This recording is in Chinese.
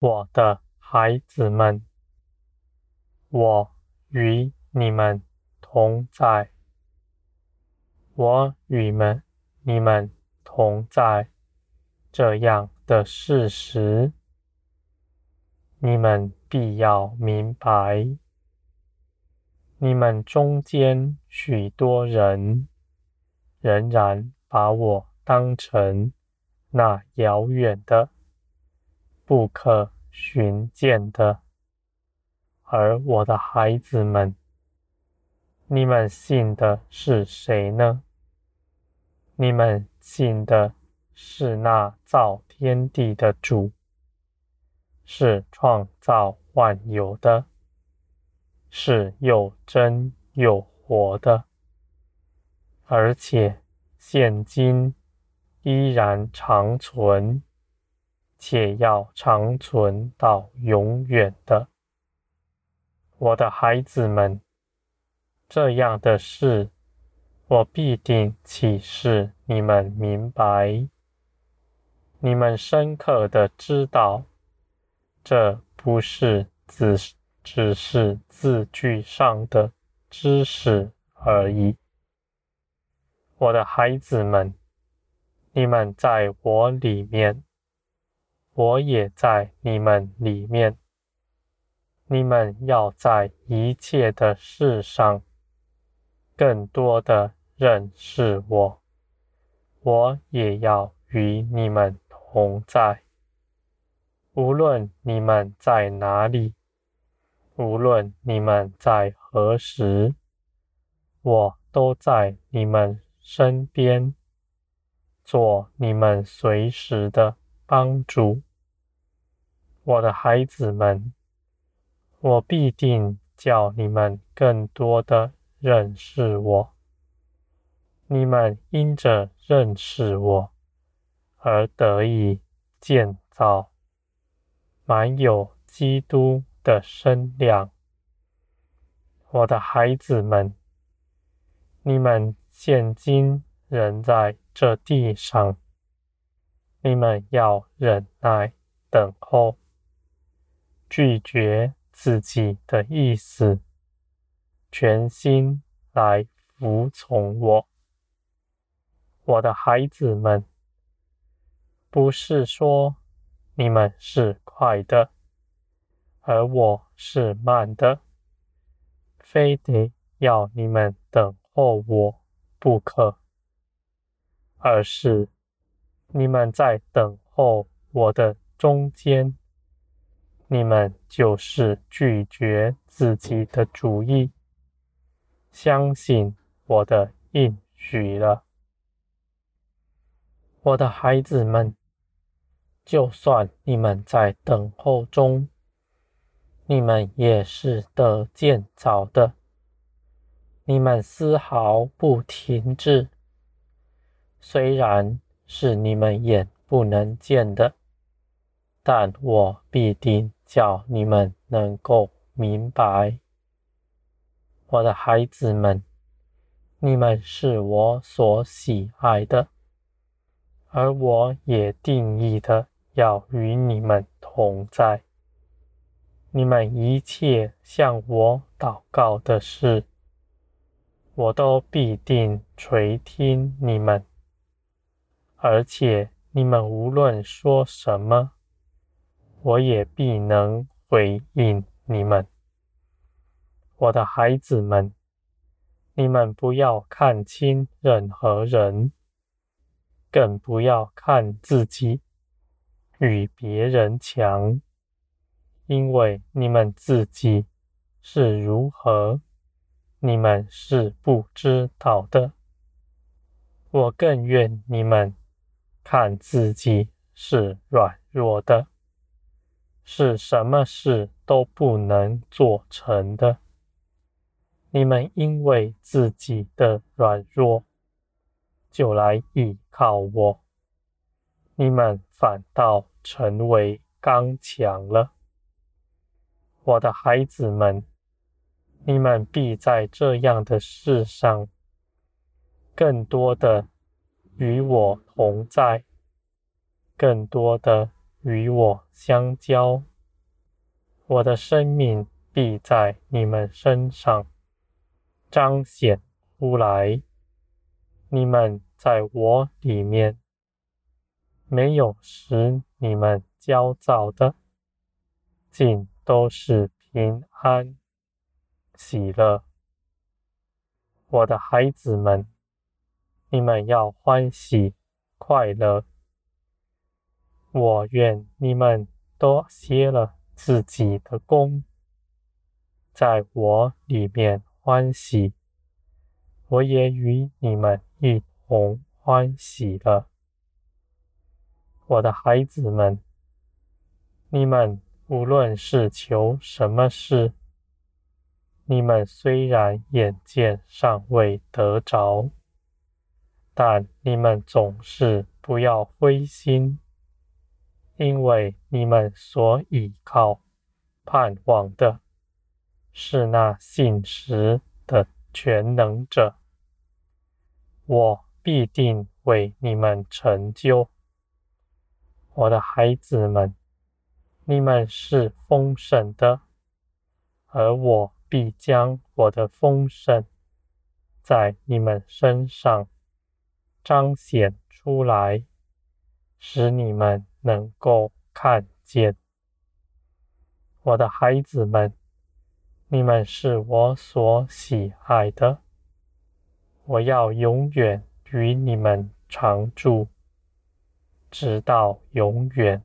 我的孩子们，我与你们同在，我与们你们同在这样的事实，你们必要明白。你们中间许多人仍然把我当成那遥远的。不可寻见的，而我的孩子们，你们信的是谁呢？你们信的是那造天地的主，是创造万有的，是又真又活的，而且现今依然长存。且要长存到永远的，我的孩子们，这样的事，我必定启示你们明白。你们深刻的知道，这不是只只是字句上的知识而已。我的孩子们，你们在我里面。我也在你们里面，你们要在一切的事上更多的认识我，我也要与你们同在。无论你们在哪里，无论你们在何时，我都在你们身边，做你们随时的帮助，我的孩子们，我必定叫你们更多的认识我。你们因着认识我而得以建造，满有基督的身量。我的孩子们，你们现今仍在这地上。你们要忍耐等候，拒绝自己的意思，全心来服从我。我的孩子们，不是说你们是快的，而我是慢的，非得要你们等候我不可，而是。你们在等候我的中间，你们就是拒绝自己的主意，相信我的应许了。我的孩子们，就算你们在等候中，你们也是得见早的，你们丝毫不停滞，虽然。是你们眼不能见的，但我必定叫你们能够明白，我的孩子们，你们是我所喜爱的，而我也定义的要与你们同在。你们一切向我祷告的事，我都必定垂听你们。而且你们无论说什么，我也必能回应你们。我的孩子们，你们不要看轻任何人，更不要看自己与别人强，因为你们自己是如何，你们是不知道的。我更愿你们。看自己是软弱的，是什么事都不能做成的。你们因为自己的软弱，就来倚靠我，你们反倒成为刚强了。我的孩子们，你们必在这样的事上，更多的。与我同在，更多的与我相交，我的生命必在你们身上彰显出来。你们在我里面，没有使你们焦躁的，尽都是平安、喜乐。我的孩子们，你们要欢喜快乐。我愿你们都歇了自己的功，在我里面欢喜。我也与你们一同欢喜了，我的孩子们，你们无论是求什么事，你们虽然眼见尚未得着，但你们总是不要灰心，因为你们所倚靠、盼望的是那信实的全能者。我必定为你们成就，我的孩子们，你们是丰盛的，而我必将我的丰盛在你们身上彰显出来，使你们能够看见。我的孩子们，你们是我所喜爱的。我要永远与你们常住，直到永远。